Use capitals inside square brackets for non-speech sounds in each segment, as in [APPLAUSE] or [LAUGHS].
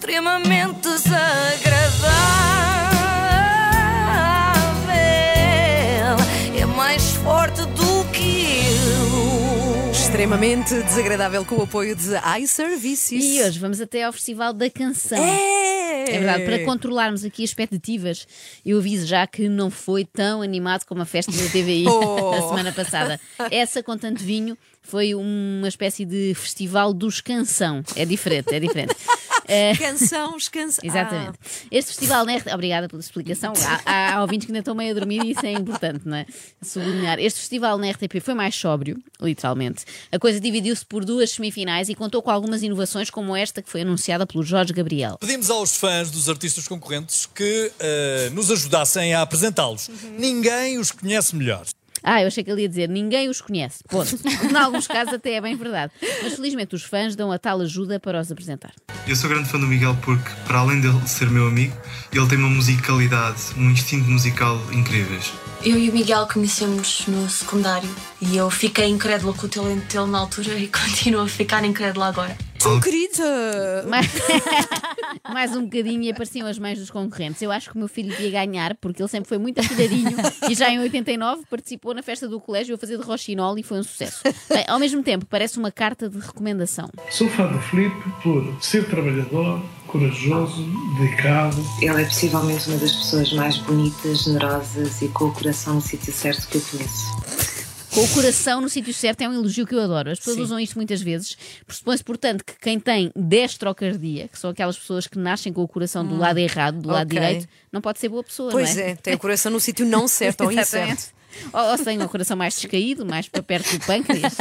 extremamente desagradável. É mais forte do que eu. Extremamente desagradável com o apoio de iServices. E hoje vamos até ao Festival da Canção. É! É verdade, para controlarmos aqui as expectativas, eu aviso já que não foi tão animado como a festa da TVI [LAUGHS] [LAUGHS] Oh. da semana passada. Essa, com tanto vinho, foi uma espécie de festival dos canção. É diferente, é diferente. Eh, Canção, canção. [LAUGHS] Exatamente. Este festival na RTP. Obrigada pela explicação. Há, há ouvintes que ainda estão meio a dormir e isso é importante, não é? Sublinhar. Este festival na RTP foi mais sóbrio, literalmente. A coisa dividiu-se por duas semifinais e contou com algumas inovações, como esta que foi anunciada pelo Jorge Gabriel. Pedimos aos fãs dos artistas concorrentes que eh, nos ajudassem a apresentá-los. Ninguém os conhece melhor. Ah, eu achei que ele ia dizer ninguém os conhece. Ponto. [LAUGHS] Em alguns casos até é bem verdade. Mas felizmente os fãs dão a tal ajuda para os apresentar. Eu sou grande fã do Miguel porque, para além dele ser meu amigo, ele tem uma musicalidade, um instinto musical incríveis. Eu e o Miguel conhecemos no secundário e eu fiquei incrédula com o talento dele na altura e [LAUGHS] continuo a ficar incrédula agora. Tão querida! Mais, [LAUGHS] mais um bocadinho e apareciam as mães dos concorrentes. Eu acho que o meu filho ia ganhar, porque ele sempre foi muito afilhadinho e já em 89 participou na festa do colégio a fazer de roxinol e foi um sucesso. Bem, ao mesmo tempo, parece uma carta de recomendação. Sou fã do Filipe por ser trabalhador, corajoso, dedicado. Ele é possivelmente uma das pessoas mais bonitas, generosas e com o coração no sítio certo que eu conheço. Com o coração no sítio certo é um elogio que eu adoro. As pessoas usam isto muitas vezes. Pressupõe-se, portanto, que quem tem destrocardia, que são aquelas pessoas que nascem com o coração do lado errado, do lado ok. direito, não pode ser boa pessoa, Pois não é? é, tem o coração no sítio não certo [LAUGHS] ou incerto. Ou, ou se tem o coração mais descaído, mais para perto do pâncreas.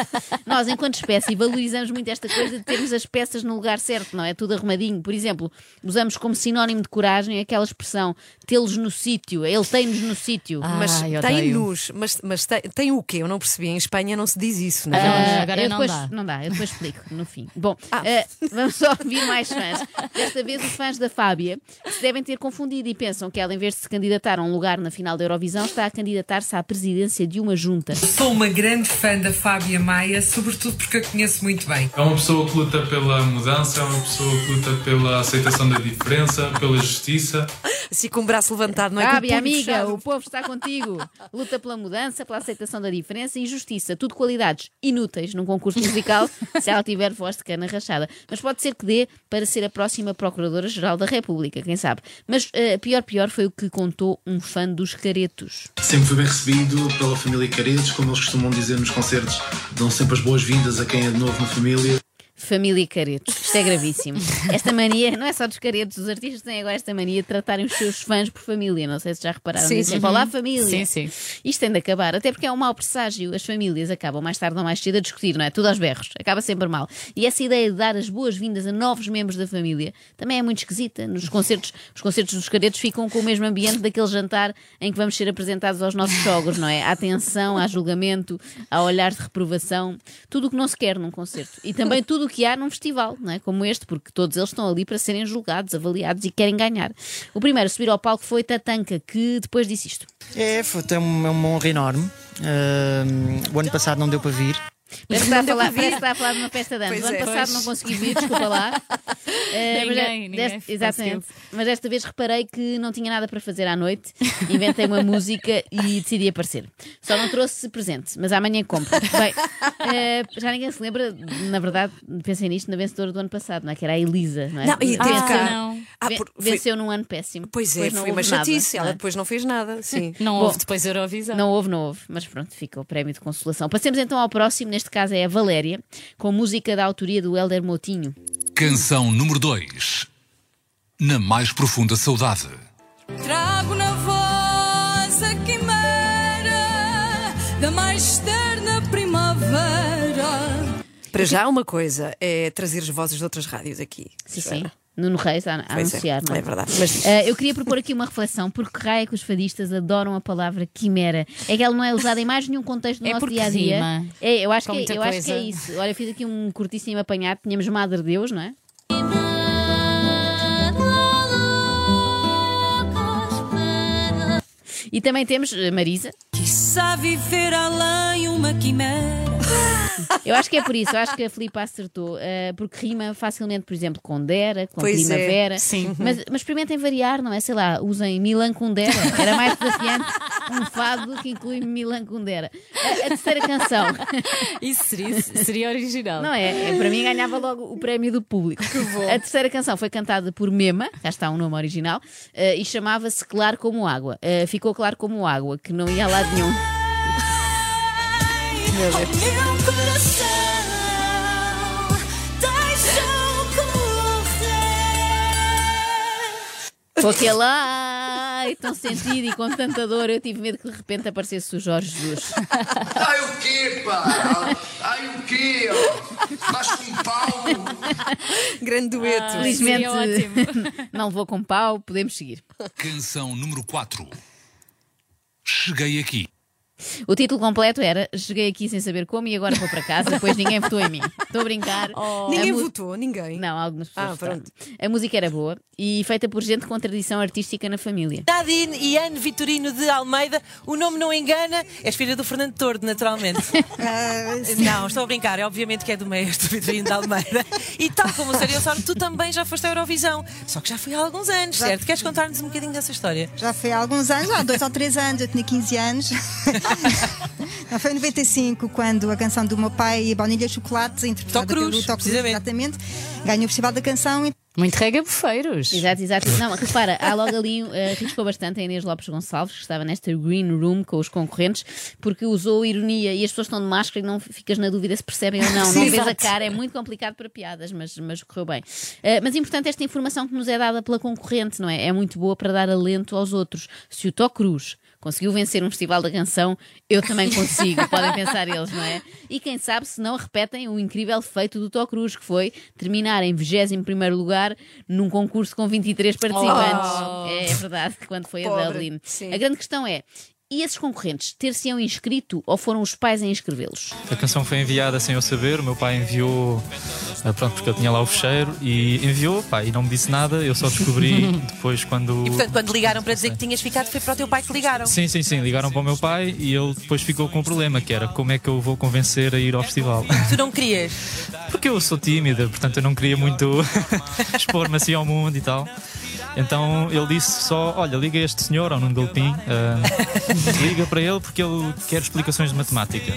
Nós, enquanto espécie, valorizamos muito esta coisa de termos as peças no lugar certo, não é? Tudo arrumadinho. Por exemplo, usamos como sinónimo de coragem aquela expressão tê-los no sítio, ele tem-nos no sítio. Mas Ai, tem odeio. nos, mas, mas tem, tem o quê? Eu não percebi. Em Espanha não se diz isso, não é? Ah, agora eu não depois, dá. Não dá, eu depois explico no fim. Bom, Ah. eh, vamos só ouvir mais fãs. Desta vez, os fãs da Fábia se devem ter confundido e pensam que ela, em vez de se candidatar a um lugar na final da Eurovisão, está a candidatar-se à presidência de uma junta. Sou uma grande fã da Fábia Maia, sobretudo porque a conheço muito bem. É uma pessoa que luta pela mudança, é uma pessoa que luta pela aceitação da diferença, pela justiça. Assim com o braço levantado, não é? Com o Fábia, punho amiga, fechado. o povo está contigo. Luta pela mudança, pela aceitação da diferença e justiça. Tudo qualidades inúteis num concurso musical se ela tiver voz de cana rachada. Mas pode ser que dê para ser a próxima Procuradora-Geral da República, quem sabe. Mas eh, pior, pior foi o que contou um fã dos caretos. Sempre fui bem recebido pela família Caretos, como eles costumam dizer nos concertos, dão sempre as boas-vindas a quem é de novo na família. Família Caretos. Isto é gravíssimo. Esta mania, não é só dos caretos, os artistas têm agora esta mania de tratarem os seus fãs por família. Não sei se já repararam. Sim, sim. Olá, família. Sim, sim. Isto tem de acabar, até porque é um mau presságio. As famílias acabam mais tarde ou mais cedo a discutir, não é? Tudo aos berros. Acaba sempre mal. E essa ideia de dar as boas-vindas a novos membros da família também é muito esquisita. Nos concertos, os concertos dos caretos ficam com o mesmo ambiente daquele jantar em que vamos ser apresentados aos nossos sogros, não é? Há tensão, há julgamento, há olhar de reprovação. Tudo o que não se quer num concerto. E também tudo o que há num festival, não é? Como este, porque todos eles estão ali para serem julgados, avaliados e querem ganhar. O primeiro a subir ao palco foi Tatanka, que depois disse isto. É, foi é uma, uma honra enorme. Ahm, o ano passado não deu para vir. Parece que, está a falar, parece que está a falar de uma festa de anos. Pois O ano é. passado Pois. não consegui vir, desculpa lá. [LAUGHS] Eh, mas Ninguém, ninguém deste- Exatamente. conseguiu. Mas desta vez reparei que não tinha nada para fazer à noite, inventei uma música e decidi aparecer. Só não trouxe presente, mas amanhã compro. Bem, eh, já ninguém se lembra, na verdade, pensei nisto na vencedora do ano passado, não é? que era a Elisa. Não, é? Não, e teve Venceu- cá. não. Ah, Ven- por- foi- Venceu num ano péssimo. Pois é, foi uma nada, chatice. não Ela é? depois não fez nada. Sim. [LAUGHS] Não Bom, houve depois Eurovisão. Não houve, não houve, mas pronto, fica o prémio de consolação. Passemos então ao próximo, neste caso é a Valéria, com música da autoria do Helder Motinho. Canção número 2. Na mais profunda saudade. Trago na voz a quimera da mais terna primavera. Para já, uma coisa é trazer as vozes de outras rádios aqui. Sim, sim. Nuno Reis a, a é, anunciar. não é verdade. Mas- Eh, eu queria propor aqui uma reflexão, porque raio é que os fadistas adoram a palavra quimera. É que ela não é usada em mais nenhum contexto do É nosso dia a dia. rima É, eu acho, com que, muita eu acho que é isso. Olha, eu fiz aqui um curtíssimo apanhado. Tínhamos Madre Deus, não é? E também temos eh, Marisa. Quiçá viver além uma quimera. Eu acho que é por isso, eu acho que a Filipe acertou, eh, porque rima facilmente, por exemplo, com Dera, com Pois é, Primavera. sim. Mas, mas experimentem variar, não é? Sei lá, usem Milan Kundera. Era mais desafiante um fado que inclui Milan Kundera. A, a terceira canção. Isso seria, seria original. Não é? É, Para mim ganhava logo o prémio do público. A terceira canção foi cantada por Mema, já está um nome original, eh, e chamava-se Claro como Água. Eh, ficou claro como água, que não ia a lado nenhum. Meu Deus. Meu coração deixou correr. Com aquele ai tão sentido e com tanta dor, eu tive medo que de repente aparecesse o Jorge Jesus. Ai o quê, pá? Ai o quê? Mas com pau? Grande dueto. Felizmente seria ótimo. [LAUGHS] não levou com pau, podemos seguir. Canção número 4. Cheguei aqui. O título completo era Cheguei aqui sem saber como e agora vou para casa, depois ninguém votou em mim. Estou a brincar. Ninguém A mu- votou, ninguém. Não, algumas pessoas. Ah, votaram. pronto. A música era boa e feita por gente com tradição artística na família. Nadine e Anne Vitorino de Almeida, o nome não engana, és filha do Fernando Tordo, naturalmente. [LAUGHS] não, estou a brincar, é obviamente que é do maestro Vitorino de Almeida. E tal como o Seriossauro, tu também já foste à Eurovisão, só que já foi há alguns anos, certo? Queres contar-nos um bocadinho dessa história? Já foi há alguns anos, há dois ou três anos, eu tinha 15 anos. [LAUGHS] Não, foi em 95, quando a canção do meu pai, Baunilha Chocolate, interpretada Tó Cruz, pelo Tó Cruz, exatamente, ganhou o Festival da Canção. e- Muito rega bufeiros. Exato, exato. Não, repara, há logo ali, uh, arriscou bastante a Inês Lopes Gonçalves, que estava nesta green room com os concorrentes, porque usou ironia e as pessoas estão de máscara e não ficas na dúvida se percebem ou não. Não Sim, vês a cara, é muito complicado para piadas, mas, mas correu bem. Uh, mas importante esta informação que nos é dada pela concorrente, não é? É muito boa para dar alento aos outros. Se o Tó Cruz conseguiu vencer um festival da canção, eu também consigo, [LAUGHS] podem pensar eles, não é? E quem sabe se não repetem o incrível feito do Tó Cruz, que foi terminar em 21 lugar num concurso com 23 participantes. Oh. É, é verdade, quando foi a Pobre, Dublin. sim. A grande questão é. E esses concorrentes ter-se-ão inscrito ou foram os pais a inscrevê-los? A canção foi enviada sem eu saber, o meu pai enviou, ah, pronto, porque eu tinha lá o fecheiro, e enviou, pá, e não me disse nada, eu só descobri [LAUGHS] depois quando. E portanto, quando ligaram para dizer que tinhas ficado, foi para o teu pai que ligaram. Sim, sim, sim, ligaram para o meu pai e ele depois ficou com o problema, que era como é que eu vou convencer a ir ao festival. [LAUGHS] Tu não querias? Porque eu sou tímida, portanto eu não queria muito [LAUGHS] expor-me assim ao mundo e tal. Então ele disse só: Olha, liga a este senhor, ao Nuno Galpim, ah, [LAUGHS] liga para ele porque ele quer explicações de matemática.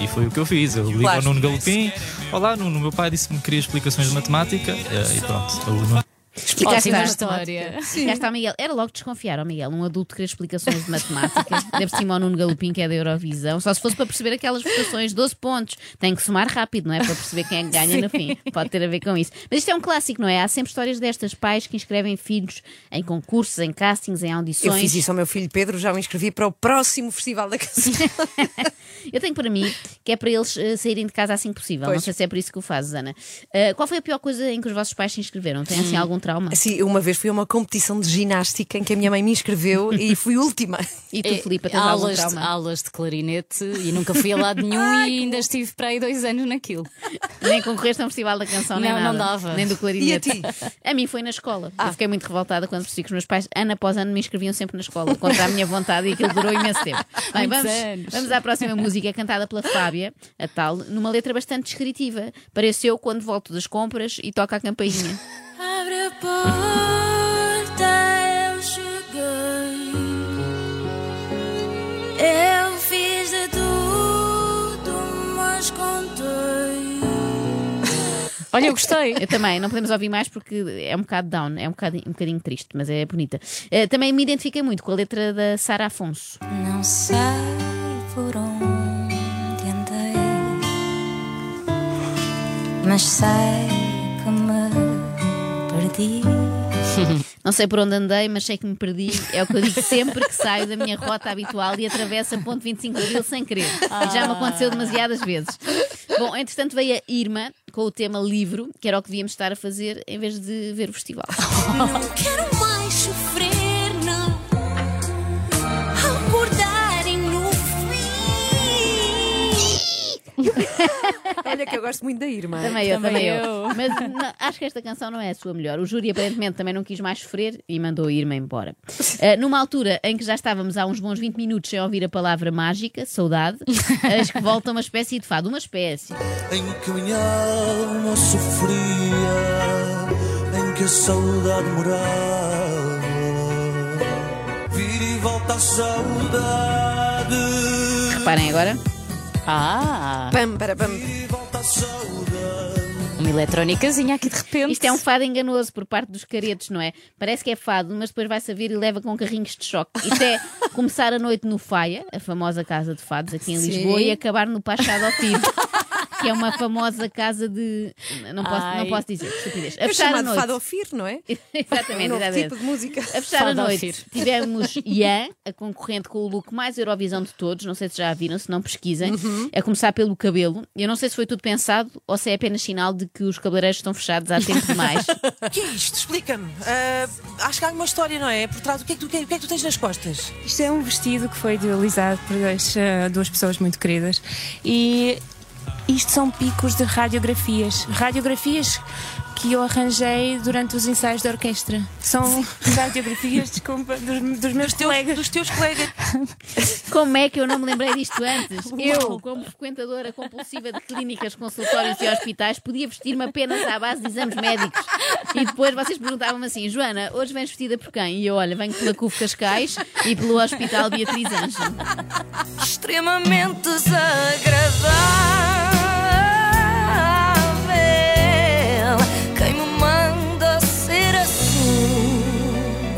E foi o que eu fiz. Eu ligo ao Nuno Galpim: Olá, Nuno, meu pai disse-me que queria explicações de matemática. Ah, e pronto, o Nuno Explicaste Ótima história. Já está, Miguel. Era logo desconfiar, ó Miguel. Um adulto querer explicações de matemática. [LAUGHS] Deve cima ao Nuno Galopim, que é da Eurovisão. Só se fosse para perceber aquelas votações, 12 pontos. Tem que somar rápido, não é? Para perceber quem é que ganha no fim. Pode ter a ver com isso. Mas isto é um clássico, não é? Há sempre histórias destas pais que inscrevem filhos em concursos, em castings, em Eu audições. fiz isso ao meu filho Pedro, já o inscrevi para o próximo Festival da Canção. [LAUGHS] Eu tenho para mim que é para eles eh, saírem de casa assim que possível. Não Pois. sei se é por isso que o fazes, Ana. Eh, qual foi a pior coisa em que os vossos pais se inscreveram? Tem assim algum trauma? Assim, uma vez fui a uma competição de ginástica em que a minha mãe me inscreveu [LAUGHS] e fui última. E tu, É, Filipe, tens algum aulas, de, trauma? aulas de clarinete e nunca fui a lado [LAUGHS] nenhum e ainda estive para aí dois anos naquilo. Nem concorreste a um festival da canção, nem Não, nada. não dava. Nem do clarinete. E a ti? A mim foi na escola. Eu fiquei muito revoltada quando percebi que os meus pais, ano após ano, me inscreviam sempre na escola, contra a minha vontade, e aquilo durou imenso tempo. [LAUGHS] Bem, Muitos vamos, anos. vamos à próxima música, cantada pela Fábia, a tal, numa letra bastante descritiva. Pareceu quando volto das compras e toca a campainha. Abre a porta, eu cheguei. Eu fiz de tudo, mas contei. Olha, eu gostei. Eu também, não podemos ouvir mais porque é um bocado down, é um bocadinho, um bocadinho triste, mas é bonita. Eh, também me identifiquei muito com a letra da Sara Afonso. Não sei por onde andei, mas sei perdi. Não sei por onde andei, mas sei que me perdi. É o que eu digo sempre que saio da minha rota habitual e atravesso a ponte 25 de Abril sem querer. Já me aconteceu demasiadas vezes. Bom, entretanto veio a Irma com o tema livro, que era o que devíamos estar a fazer em vez de ver o festival. Não quero mais sofrer, não. Acordarem no fim. [LAUGHS] Olha que eu gosto muito da Irmã. Também eu, Também também eu. eu. Mas não, acho que esta canção não é a sua melhor. O júri aparentemente também não quis mais sofrer e mandou ir-me embora. Ah, numa altura em que já estávamos há uns bons 20 minutos sem ouvir a palavra mágica, saudade, acho que volta uma espécie de fado, uma espécie. em que minha alma sofria, em que a saudade morava. Vira e volta a saudade. Reparem agora. Ah! Pam, para, pam. Uma eletrónicazinha aqui de repente. Isto é um fado enganoso por parte dos caretos, não é? Parece que é fado, mas depois vai-se a vir e leva com carrinhos de choque. Isto é começar a noite no Faia, a famosa casa de fados aqui em Sim. Lisboa, e acabar no Pachado ao Tiro. [LAUGHS] Que é uma famosa casa de. Não posso, não posso dizer, estupidez. A É fechar a noite. Fado Ofir, não é? [LAUGHS] exatamente, Um exatamente. tipo de música. A fechar Fado a noite tivemos Ian, a concorrente com o look mais Eurovisão de todos. Não sei se já a viram, se não pesquisem. Uhum. A começar pelo cabelo. Eu não sei se foi tudo pensado ou se é apenas sinal de que os cabeleireiros estão fechados há tempo demais. [LAUGHS] O que é isto? Explica-me. Ah, acho que há uma história, não é? Por trás, o que é que tu, o que é que tu tens nas costas? Isto é um vestido que foi idealizado por dois, eh, duas pessoas muito queridas e isto são picos de radiografias. Radiografias que eu arranjei durante os ensaios da orquestra. São [LAUGHS] radiografias, desculpa, dos, dos meus colegas. Dos teus colegas. [LAUGHS] Como é que eu não me lembrei disto antes? Eu, como frequentadora compulsiva de clínicas, consultórios e hospitais, podia vestir-me apenas à base de exames médicos. E depois vocês perguntavam-me assim: Joana, hoje vens vestida por quem? E eu, olha, venho pela CUF Cascais e pelo Hospital Beatriz Anjo. extremamente desagradável.